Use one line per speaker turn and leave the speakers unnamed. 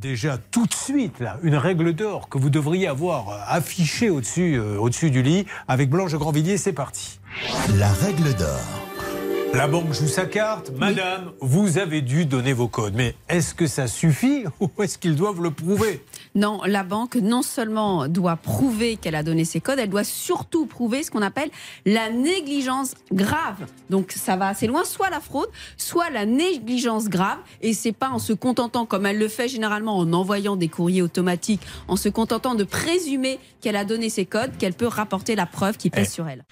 déjà tout de suite là une règle d'or que vous devriez avoir euh, affichée au-dessus euh, au-dessus du lit avec Blanche Grandvilliers. C'est parti.
La règle d'or.
La banque joue sa carte. Madame, vous avez dû donner vos codes. Mais est-ce que ça suffit ou est-ce qu'ils doivent le prouver?
Non, la banque non seulement doit prouver qu'elle a donné ses codes, elle doit surtout prouver ce qu'on appelle la négligence grave. Donc ça va assez loin, soit la fraude, soit la négligence grave. Et c'est pas en se contentant, comme elle le fait généralement en envoyant des courriers automatiques, en se contentant de présumer qu'elle a donné ses codes, qu'elle peut rapporter la preuve qui pèse
Eh.
sur elle.